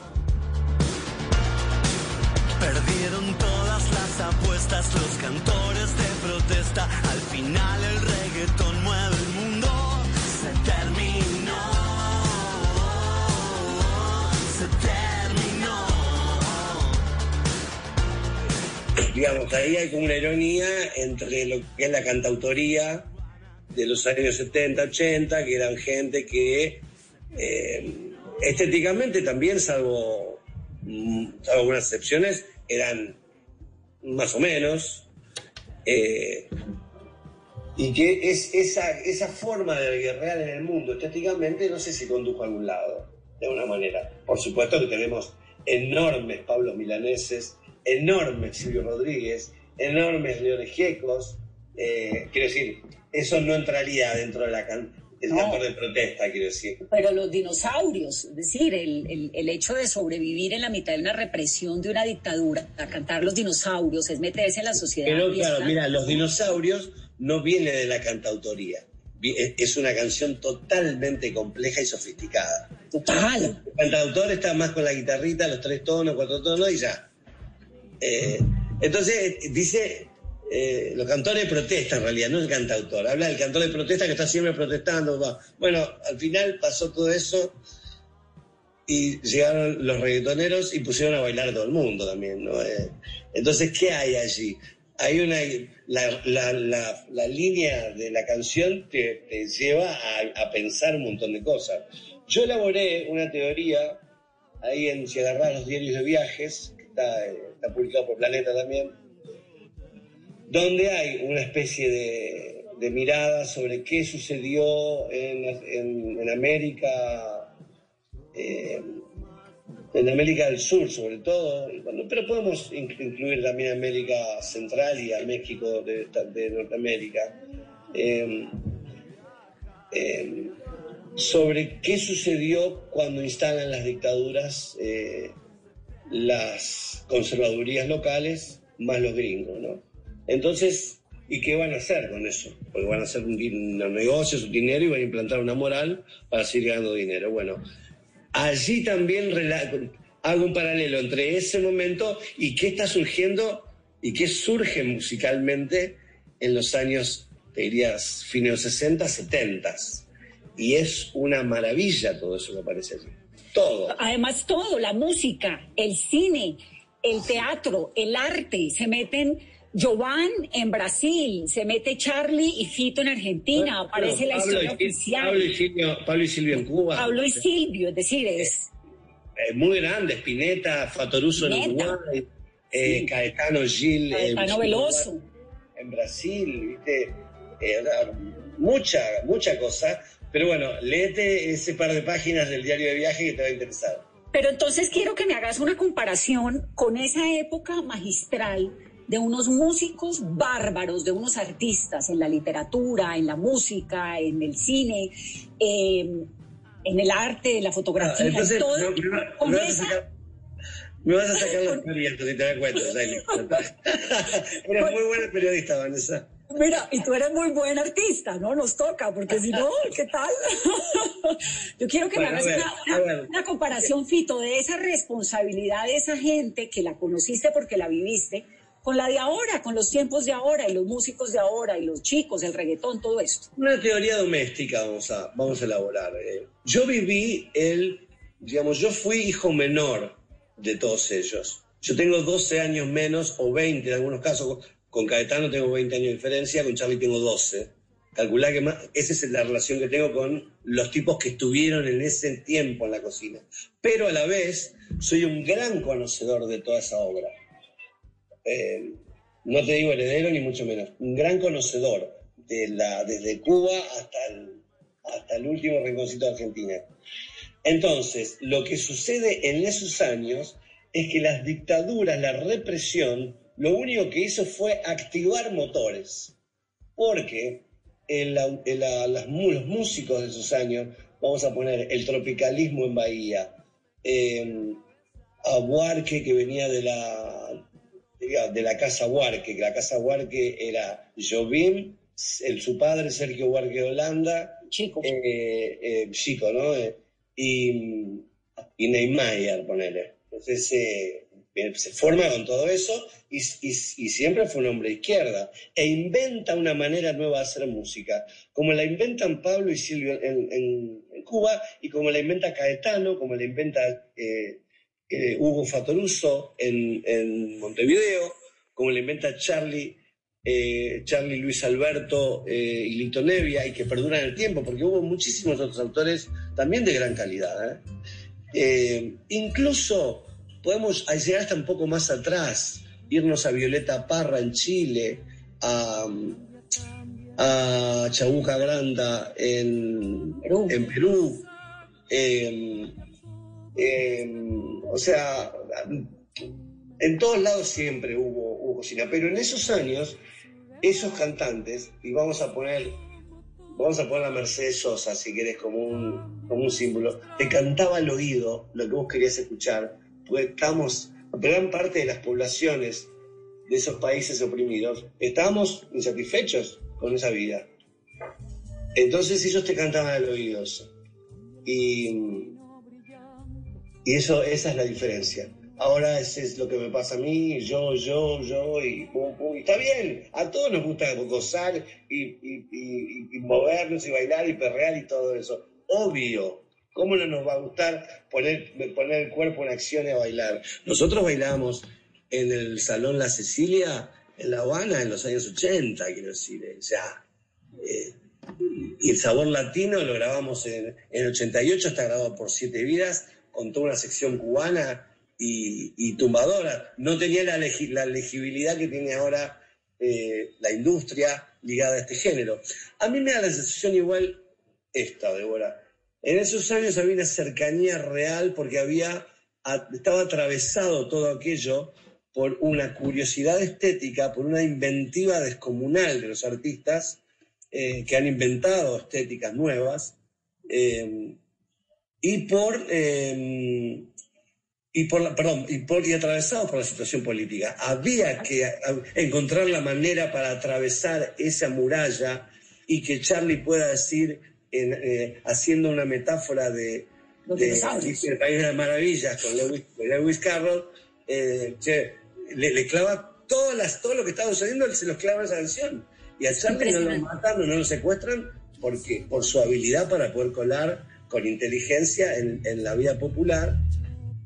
Perdieron todas las apuestas los cantores de protesta. Al final el reggaetón mueve el mundo. Se terminó. Se terminó. digamos, ahí hay como una ironía entre lo que es la cantautoría de los años 70, 80, que eran gente que eh, estéticamente también, salvo, mm, salvo algunas excepciones, eran más o menos. Eh, y que es esa, esa forma de guerrear en el mundo estéticamente, no sé si condujo a algún lado, de alguna manera. Por supuesto que tenemos enormes Pablos Milaneses, enormes Silvio Rodríguez, enormes Leones Giecos. eh, quiero decir, eso no entraría dentro de la can- No. cantor de protesta, quiero decir. Pero los dinosaurios, es decir, el, el- el hecho de sobrevivir en la mitad de una represión de una dictadura, a cantar los dinosaurios, es meterse en la sociedad. Pero claro, mira, Los dinosaurios no viene de la cantautoría. Es- Es una canción totalmente compleja y sofisticada. Total. El cantautor está más con la guitarrita, los tres tonos, cuatro tonos y ya. Eh, entonces, dice, eh, los cantores protestan en realidad, no el cantautor. Habla del cantor de protesta que está siempre protestando. Bueno, al final pasó todo eso y llegaron los reggaetoneros y pusieron a bailar a todo el mundo también, ¿no? Eh, entonces, ¿qué hay allí? Hay una... La, la- la- la línea de la canción te, te lleva a, pensar un montón de cosas. Yo elaboré una teoría ahí en si agarrás los diarios de viajes, que está, eh, está publicado por Planeta también, donde hay una especie de, mirada sobre qué sucedió en, América, eh, en América del Sur sobre todo, pero podemos in- incluir también América Central y a México de, Norteamérica. Eh, eh, sobre qué sucedió cuando instalan las dictaduras eh, las conservadurías locales más los gringos, ¿no? Entonces, ¿y qué van a hacer con eso? Porque van a hacer un, un negocio, un dinero y van a implantar una moral para seguir ganando dinero. Bueno, allí también hago un paralelo entre ese momento y qué está surgiendo y qué surge musicalmente en los años, te dirías, fines de los 60, 70. Y es una maravilla todo eso que aparece allí. Todo. Además, todo, la música, el cine, el teatro, el arte, se meten Jovan en Brasil, se mete Charlie y Fito en Argentina, aparece la Pablo historia y, oficial. Pablo y Silvio, Pablo y Silvio en Cuba. Pablo y Silvio, es decir, es Eh, muy grande, Spinetta, Fatoruso en. Uruguay, eh, Sí. Caetano Gil en Caetano Uruguay, Veloso. en Brasil, ¿viste? Eh, mucha, mucha cosa. Pero bueno, léete ese par de páginas del diario de viaje que te va a interesar. Pero entonces quiero que me hagas una comparación con esa época magistral de unos músicos bárbaros, de unos artistas en la literatura, en la música, en el cine, eh, en el arte, en la fotografía, entonces, en todo. no, me va- con me vas a esa- sacar- me vas a sacar las teorías, si te das cuenta. Eres muy buena periodista, Vanessa. Mira, y tú eres muy buen artista, ¿no? Nos toca, porque si no, ¿qué tal? Yo quiero que me Bueno, hagas ver, una, una- ver. una comparación, Fito, de esa responsabilidad de esa gente que la conociste porque la viviste, con la de ahora, con los tiempos de ahora, y los músicos de ahora, y los chicos, el reggaetón, todo esto. Una teoría doméstica vamos a, vamos a elaborar. eh. Yo viví el, digamos, yo fui hijo menor de todos ellos. Yo tengo 12 años menos o 20 en algunos casos. Con Caetano tengo 20 años de diferencia, con Charlie tengo 12. Calculá que esa es la relación que tengo con los tipos que estuvieron en ese tiempo en la cocina. Pero a la vez soy un gran conocedor de toda esa obra. Eh, no te digo heredero ni mucho menos, un gran conocedor de la, desde Cuba hasta el, hasta el último rinconcito de Argentina. Entonces, lo que sucede en esos años es que las dictaduras, la represión, lo único que hizo fue activar motores. Porque la- las los músicos de esos años, vamos a poner el tropicalismo en Bahía, eh, a que venía de la, de la casa Buarque, que la casa Buarque era Jobim, el, su padre Sergio Buarque de Holanda, Chico. eh, eh, chico, ¿no? Eh, y, y Neymar, ponele. Entonces eh, eh, se forma con todo eso y, y- y siempre fue un hombre de izquierda e inventa una manera nueva de hacer música, como la inventan Pablo y Silvio en, en- en Cuba y como la inventa Caetano, como la inventa eh, eh, Hugo Fatoruso en, en Montevideo, como la inventa Charlie. eh, Charlie Luis Alberto eh, y Lito Nevia y que perduran el tiempo porque hubo muchísimos otros autores también de gran calidad. Eh, incluso podemos llegar hasta un poco más atrás, irnos a Violeta Parra en Chile, a, a Chabuca Granda en Perú. En Perú eh, o sea, en todos lados siempre hubo, hubo cocina, pero en esos años, esos cantantes, y vamos a poner vamos a poner a Mercedes Sosa, si querés, como un, como un símbolo, te cantaba al oído lo que vos querías escuchar, porque estamos, gran parte de las poblaciones de esos países oprimidos, estábamos insatisfechos con esa vida. Entonces ellos te cantaban al oído. Y, y eso, esa es la diferencia. Ahora ese es lo que me pasa a mí, yo, yo, yo, y, pum, pum, y está bien, a todos nos gusta gozar y, y- y- y movernos y bailar y perrear y todo eso. Obvio, ¿cómo no nos va a gustar poner, poner el cuerpo en acción y a bailar? Nosotros bailamos en el Salón La Cecilia, en La Habana, en los años 80, quiero decir, eh, ya. eh, y el sabor latino lo grabamos en, en 88, está grabado por Siete Vidas, con toda una sección cubana y, tumbadora. No tenía la, legi- la legibilidad que tiene ahora eh, la industria ligada a este género. A mí me da la sensación igual esta, Débora. En esos años había una cercanía real porque había, estaba atravesado todo aquello por una curiosidad estética, por una inventiva descomunal de los artistas eh, que han inventado estéticas nuevas eh, y por eh, y por la, perdón y por y atravesados por la situación política. Había que a- encontrar la manera para atravesar esa muralla y que Charlie pueda decir en, eh, haciendo una metáfora de, de el país de las maravillas con Lewis, Lewis Carroll eh, che, le, le clava todas las, todo lo que estaba sucediendo, él se los clava esa canción. Y a Charlie no lo matan no lo secuestran porque, por su habilidad para poder colar con inteligencia en, en la vida popular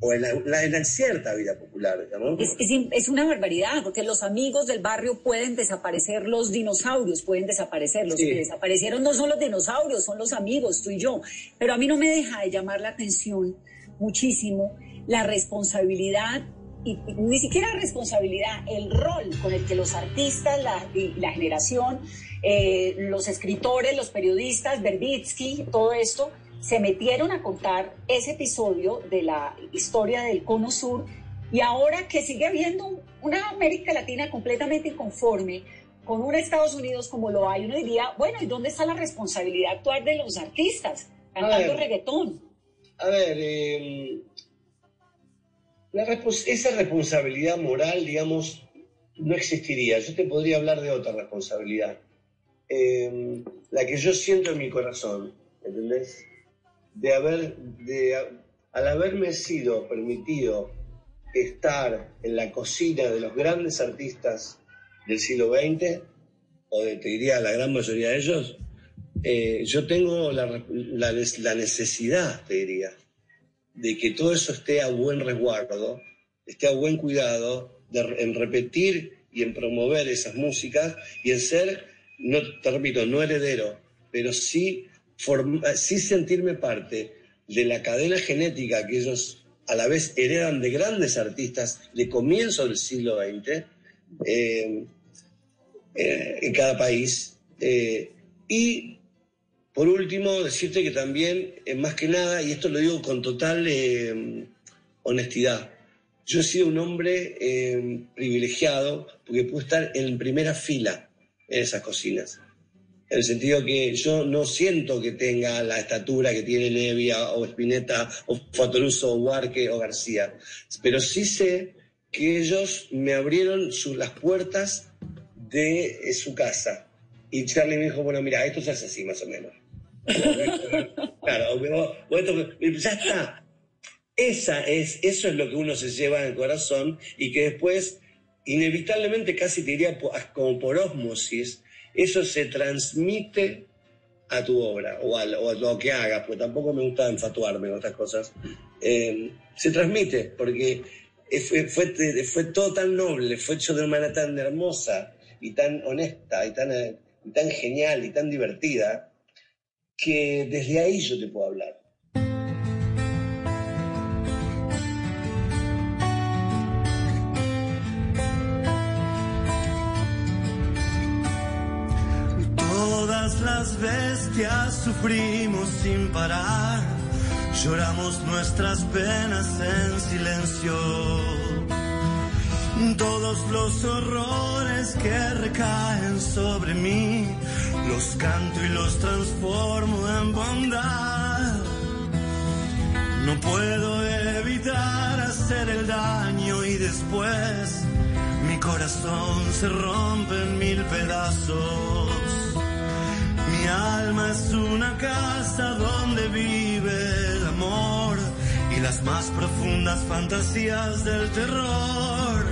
o en la, la- en la cierta vida popular, digamos. Es, es es una barbaridad, porque los amigos del barrio pueden desaparecer, los dinosaurios pueden desaparecer, los Sí. que desaparecieron no son los dinosaurios, son los amigos, tú y yo. Pero a mí no me deja de llamar la atención muchísimo la responsabilidad, y, y ni siquiera responsabilidad, el rol con el que los artistas, la, y la generación, eh, los escritores, los periodistas, Verbitsky, todo esto, se metieron a contar ese episodio de la historia del Cono Sur y ahora que sigue habiendo una América Latina completamente inconforme con un Estados Unidos como lo hay, uno diría, bueno, ¿y dónde está la responsabilidad actual de los artistas cantando ver. reggaetón? A ver, eh, la respons- esa responsabilidad moral, digamos, no existiría. Yo te podría hablar de otra responsabilidad. Eh, la que yo siento en mi corazón, ¿entendés? De haber, de, al haberme sido permitido estar en la cocina de los grandes artistas del siglo XX, o de, te diría la gran mayoría de ellos, eh, yo tengo la, la necesidad, te diría, de que todo eso esté a buen resguardo, esté a buen cuidado, en repetir y en promover esas músicas y en ser no, te repito, no heredero, pero sí, forma- sí sentirme parte de la cadena genética que ellos a la vez heredan de grandes artistas de comienzo del siglo XX eh, eh, en cada país. Eh, y por último, decirte que también, más que nada, y esto lo digo con total honestidad, yo he sido un hombre privilegiado porque pude estar en primera fila en esas cocinas. En el sentido que yo no siento que tenga la estatura que tiene Nevia o Spinetta o Fatoruso o Huarque o García, pero sí sé que ellos me abrieron su- las puertas de eh, su casa. Y Charlie me dijo, bueno, mira, esto se hace así más o menos. claro, vos- vos esto- ya está. Esa es, eso es lo que uno se lleva en el corazón y que después, inevitablemente, casi te diría como por ósmosis, eso se transmite a tu obra o a, lo- que hagas, porque tampoco me gusta enfatuarme en otras cosas. Eh, se transmite porque fue, fue, fue todo tan noble, fue hecho de una manera tan hermosa y tan honesta y tan, tan genial y tan divertida que desde ahí yo te puedo hablar. Las bestias sufrimos sin parar, lloramos nuestras penas en silencio. Todos los horrores que recaen sobre mí, los canto y los transformo en bondad. No puedo evitar hacer el daño y después mi corazón se rompe en mil pedazos. Alma es una casa donde vive el amor y las más profundas fantasías del terror.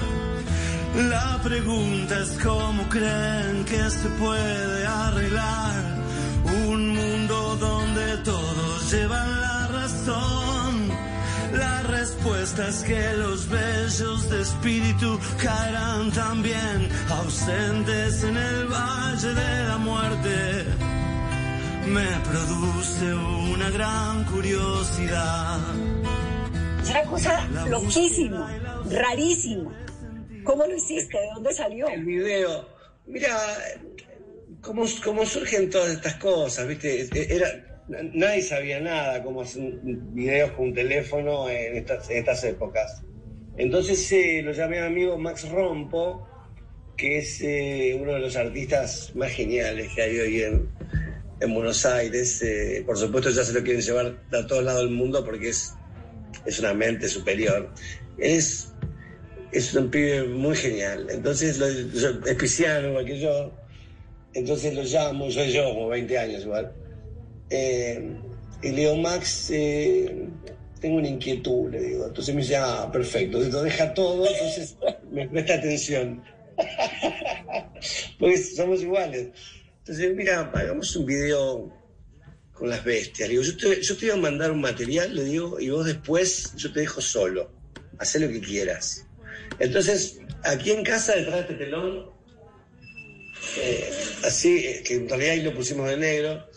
La pregunta es cómo creen que se puede arreglar un mundo donde todos llevan la razón. La respuesta es que los bellos de espíritu caerán también ausentes en el valle de la muerte. Me produce una gran curiosidad. Es una cosa loquísima, rarísima. ¿Cómo lo hiciste? ¿De dónde salió? El video. Mira, cómo, cómo surgen todas estas cosas, ¿viste? Era, nadie sabía nada cómo hacer videos con un teléfono en estas, en estas épocas. Entonces eh, lo llamé a mi amigo Max Rompo, que es eh, uno de los artistas más geniales que hay hoy en, en Buenos Aires. Eh, por supuesto ya se lo quieren llevar a todos lados del mundo porque es, es una mente superior. Es es un pibe muy genial. Entonces, lo, yo- es pisciano igual que yo. Entonces lo llamo, soy yo, como 20 años igual. Eh, y le digo, Max, eh, tengo una inquietud, le digo. Entonces me dice, ah, perfecto. Digo, deja todo, entonces me presta atención. Porque somos iguales. Entonces, mira, hagamos un video con las bestias. Le digo, yo te, yo te voy a mandar un material, le digo, y vos después yo te dejo solo. Haz lo que quieras. Entonces, aquí en casa, detrás de este telón, eh, así, eh, que en realidad ahí lo pusimos de negro.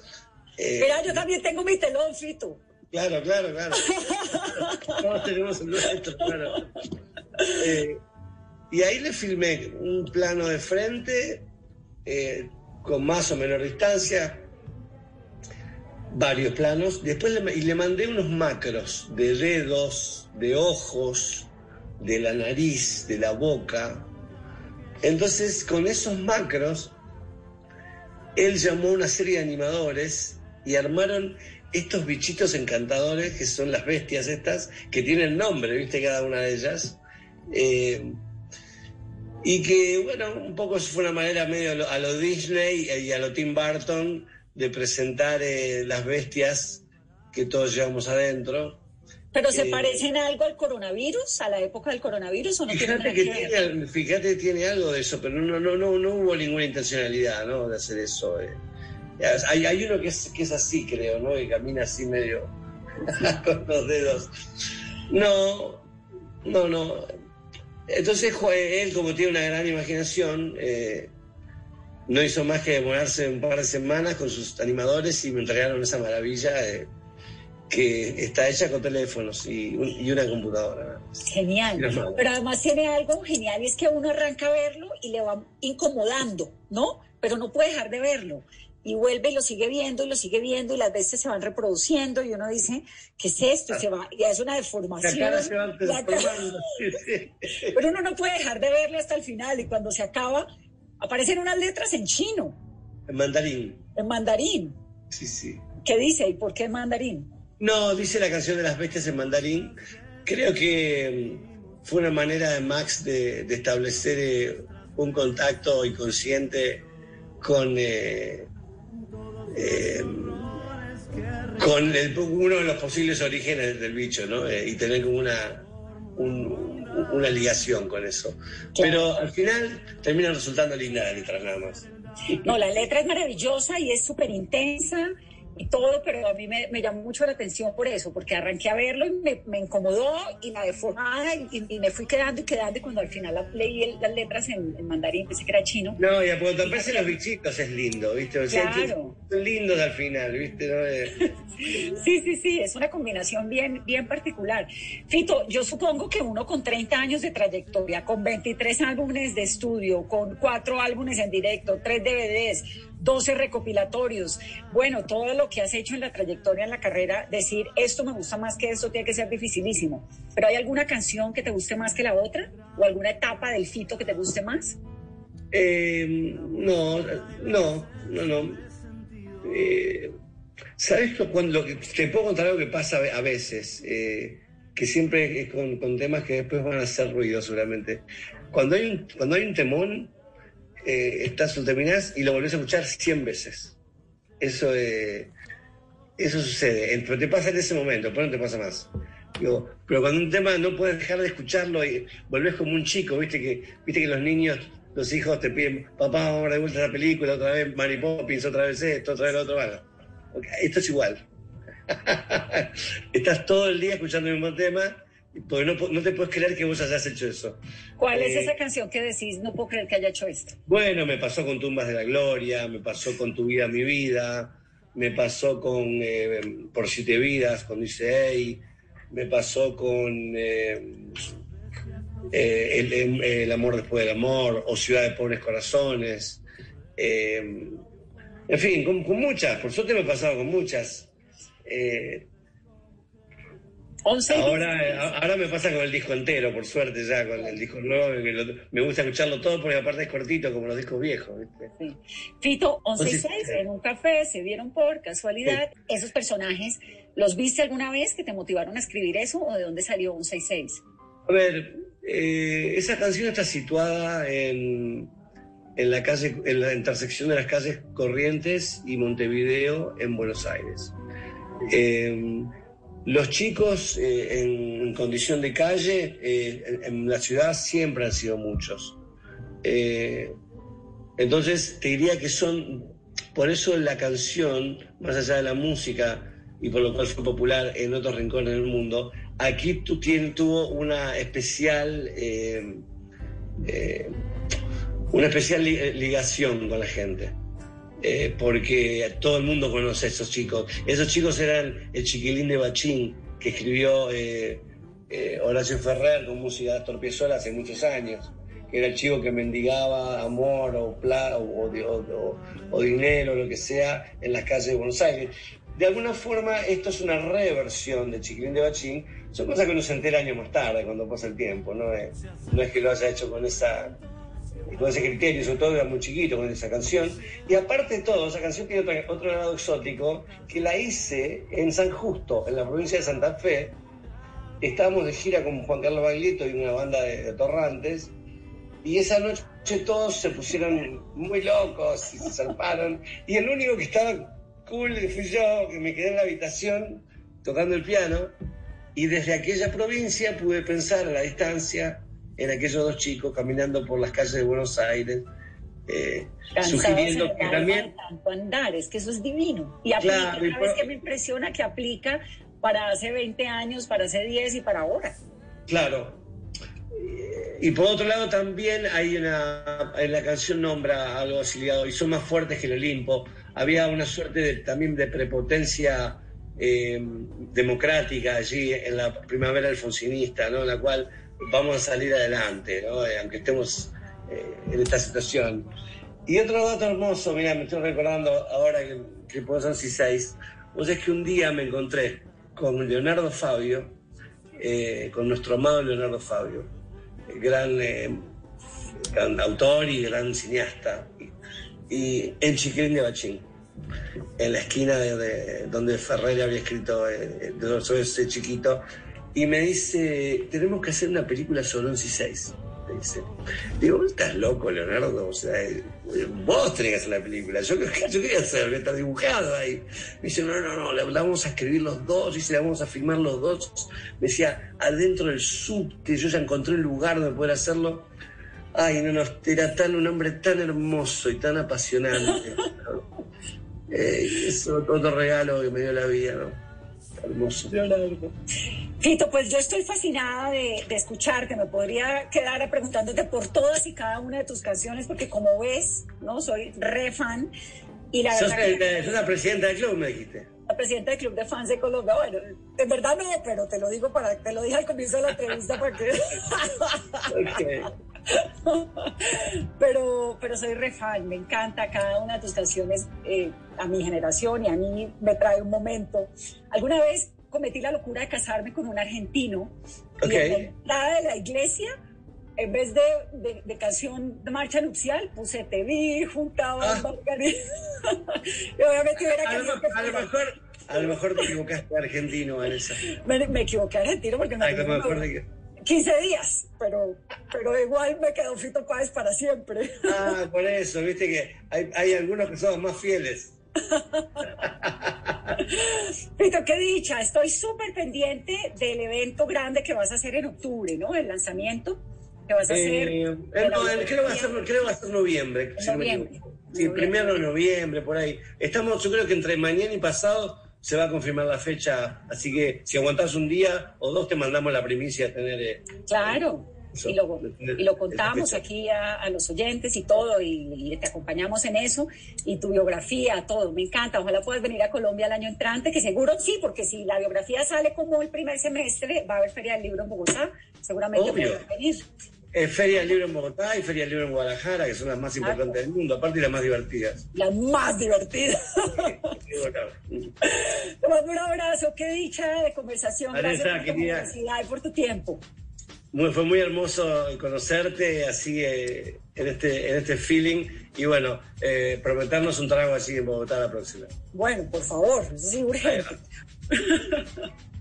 eh, Mira, yo también tengo mi telón, Fito. Claro, claro, claro. Todos tenemos el nuestro, claro. Eh, y ahí le filmé un plano de frente, con más o menor distancia, varios planos. Después le, y le mandé unos macros de dedos, de ojos, de la nariz, de la boca. Entonces, con esos macros, él llamó a una serie de animadores y armaron estos bichitos encantadores que son las bestias estas, que tienen nombre, viste, cada una de ellas. Eh, y que, bueno, un poco fue una manera medio a lo, Disney y a lo Tim Burton de presentar eh, las bestias que todos llevamos adentro. ¿Pero se Eh, parecen algo al coronavirus, a la época del coronavirus o no Fíjate que, tiene, fíjate que tiene algo de eso, pero no, no, no, no hubo ninguna intencionalidad ¿no? de hacer eso. eh. Hay, hay uno que es, que es así, creo, ¿no? que camina así medio con los dedos. No, no, no. Entonces él, como tiene una gran imaginación, eh, no hizo más que demorarse un par de semanas con sus animadores y me entregaron esa maravilla de- que está hecha con teléfonos y, un- y una computadora. Genial. Pero además tiene algo genial y es que uno arranca a verlo y le va incomodando, ¿no? Pero no puede dejar de verlo. Y vuelve y lo sigue viendo y lo sigue viendo y las veces se van reproduciendo y uno dice, ¿qué es esto? Y se va, ya es una La deformación. cara se va La cara-. Pero uno no puede dejar de verlo hasta el final y cuando se acaba aparecen unas letras en chino, En mandarín. en mandarín. Sí, sí. ¿Qué dice y por qué en mandarín? No, dice la canción de las bestias en mandarín. Creo que mm, fue una manera de Max de, de establecer eh, un contacto inconsciente con, eh, eh, con el- uno de los posibles orígenes del bicho, ¿no? Eh, y tener como una, un- una ligación con eso. Pero al final termina resultando linda la letra nada más. No, la letra es maravillosa y es súper intensa y todo, pero a mí me, me llamó mucho la atención por eso, porque arranqué a verlo y me, me incomodó y la deformada y, me fui quedando y quedando y cuando al final la- leí el- las letras en, en mandarín, pensé que era chino. No, y a cuando aparecen los bichitos es lindo, ¿viste? O sea, Claro. Son lindos al final, ¿viste? ¿No? Eh, Sí, sí, sí, es una combinación bien, bien particular. Fito, yo supongo que uno con 30 años de trayectoria, con 23 álbumes de estudio, con cuatro álbumes en directo, tres DVDs, 12 recopilatorios, bueno, todo lo que has hecho en la trayectoria, en la carrera, decir esto me gusta más que esto tiene que ser dificilísimo. ¿Pero hay alguna canción que te guste más que la otra? ¿O alguna etapa del Fito que te guste más? Eh, no, no, no, no. Eh, ¿Sabes lo- cuando, que, te puedo contar algo que pasa a veces? eh, que siempre es con, con temas que después van a hacer ruido seguramente. Cuando hay un, cuando hay un temón, eh, estás, lo terminás y lo volvés a escuchar 100 veces. Eso, eh, eso sucede, pero te pasa en ese momento, pero no te pasa más. Digo, pero cuando un tema no puedes dejar de escucharlo y volvés como un chico, viste que, viste que los niños, los hijos te piden, papá, vamos a de vuelta la película, otra vez Mary Poppins, otra vez esto, otra vez lo otro, bueno. Ok, Esto es igual. Estás todo el día escuchando el mismo tema, porque no, no te puedes creer que vos hayas hecho eso. ¿Cuál es Eh, esa canción que decís, no puedo creer que haya hecho esto? Bueno, me pasó con Tumbas de la Gloria, me pasó con Tu vida, mi vida, me pasó con eh, Por siete vidas, con Dice Ey, me pasó con eh, eh, el, el- el amor después del amor, o Ciudad de pobres corazones. en fin, con, con muchas, por suerte me he pasado con muchas. Eh, 11 y Ahora, ahora me pasa con el disco entero, por suerte ya, con el disco nuevo, que lo- me gusta escucharlo todo porque aparte es cortito como los discos viejos, ¿viste? Fito, 11 y Once y 6, seis. en un café, se vieron por casualidad. ¿Esos personajes los viste alguna vez que te motivaron a escribir eso o de dónde salió 11 y 6? A ver, eh, esa canción está situada en, en la calle, en la intersección de las calles Corrientes y Montevideo en Buenos Aires. Eh, los chicos eh, en, condición de calle eh, en, la ciudad siempre han sido muchos. Eh, entonces te diría que son, por eso la canción, más allá de la música y por lo cual fue popular en otros rincones del mundo, aquí tú tien- tuvo una especial, una especial li- ligación con la gente. Eh, porque todo el mundo conoce a esos chicos. Esos chicos eran el chiquilín de Bachín, que escribió eh, eh, Horacio Ferrer con música de Astor hace muchos años, que era el chico que mendigaba amor o, pla- o, o- o- dinero, lo que sea, en las calles de Buenos Aires. De alguna forma, esto es una reversión de Chiquilín de Bachín. Son cosas que uno se entera años más tarde, cuando pasa el tiempo. No no es que lo haya hecho con esa con ese criterio, sobre todo era muy chiquito con esa canción. Y aparte de todo, esa canción tiene otro, otro lado exótico, que la hice en San Justo, en la provincia de Santa Fe. Estábamos de gira con Juan Carlos Baglietto y una banda de, de torrantes. Y esa noche todos se pusieron muy locos y se zarparon. Y el único que estaba cool fui yo, que me quedé en la habitación tocando el piano. Y desde aquella provincia pude pensar a la distancia en aquellos dos chicos caminando por las calles de Buenos Aires, eh, sugiriendo en que también tanto andar, es que eso es divino. Y aplica, Claro, y ¿sabes por- qué me impresiona? Que aplica para hace 20 años, para hace 10 y para ahora. Claro. Y por otro lado también hay una, en la canción nombra algo así ligado, y son más fuertes que el Olimpo. Había una suerte de, también de prepotencia eh, democrática allí en la primavera alfonsinista, ¿no? en la cual vamos a salir adelante, ¿no? Eh, aunque estemos eh, en esta situación. Y otro dato hermoso, mira, me estoy recordando ahora que, que ser 6, vos es que un día me encontré con Leonardo Fabio, eh, con nuestro amado Leonardo Fabio, gran, eh, gran autor y gran cineasta, y, y en Chiquilín de Bachín, en la esquina de, de- donde Ferrer había escrito eh, Soy ese chiquito, y me dice, tenemos que hacer una película sobre 11 y 6. Me dice, digo, ¿vos estás loco, Leonardo? O sea, eh, vos tenés que hacer la película. Yo, yo quería hacer, está dibujado ahí. Me dice, no, no, no, la, la vamos a escribir los dos, dice, la vamos a filmar los dos. Me decía, adentro del subte, yo ya encontré un lugar donde poder hacerlo. Ay, no, no, era tan un hombre tan hermoso y tan apasionante. Eh, es otro regalo que me dio la vida, ¿no? Hermoso. Fito, pues yo estoy fascinada de, de escucharte. Me podría quedar preguntándote por todas y cada una de tus canciones, porque como ves, no soy re fan. Y la verdad que- eh, la presidenta del club, me dijiste. la presidenta del Club de Fans de Colombia. Bueno, en verdad no, pero te lo digo para, te lo dije al comienzo de la entrevista para que. pero, pero soy re fan, me encanta cada una de tus canciones eh, a mi generación y a mí me trae un momento. Alguna vez cometí la locura de casarme con un argentino y en la entrada de la iglesia, en vez de, de, de canción de marcha nupcial, puse Te vi, juntaba Margarita. y obviamente era A lo, que a lo mejor, a lo mejor te equivocaste argentino, Vanessa. me, me equivoqué argentino porque me Ay, a lo mejor duró de 15 días, pero, pero igual me quedó Fito Páez para siempre. Ah, por eso, viste que hay, hay algunos que somos más fieles. Fito, qué dicha, estoy súper pendiente del evento grande que vas a hacer en octubre, ¿no? El lanzamiento que vas a hacer. Eh, no, el- creo, que va a ser, biografía. creo va a ser noviembre. si no me Noviembre. Sí, primero de noviembre, por ahí. Estamos, yo creo que entre mañana y pasado se va a confirmar la fecha, así que si aguantás un día o dos te mandamos la primicia a tener... eh, Claro. Y lo, y lo contamos aquí a, a los oyentes y todo, y, y te acompañamos en eso, y tu biografía, todo, me encanta. Ojalá puedas venir a Colombia el año entrante, que seguro sí, porque si la biografía sale como el primer semestre, va a haber Feria del Libro en Bogotá, seguramente Obvio. venir. Eh, Feria del Libro en Bogotá y Feria del Libro en Guadalajara, que son las más importantes del mundo, aparte y las más divertidas. La más divertida. Y bueno, Te mando un abrazo, qué dicha de conversación. Vanessa, Gracias por tu querida. generosidad y por tu tiempo. Fue muy hermoso conocerte así eh, en, este, en este feeling y bueno, eh, prometernos un trago así en Bogotá la próxima. Bueno, por favor, sí, un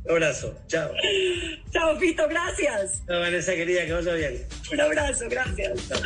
abrazo, chao. Chao, Pito, gracias. No, Vanessa, querida, que vaya bien. Un abrazo, gracias. Chao.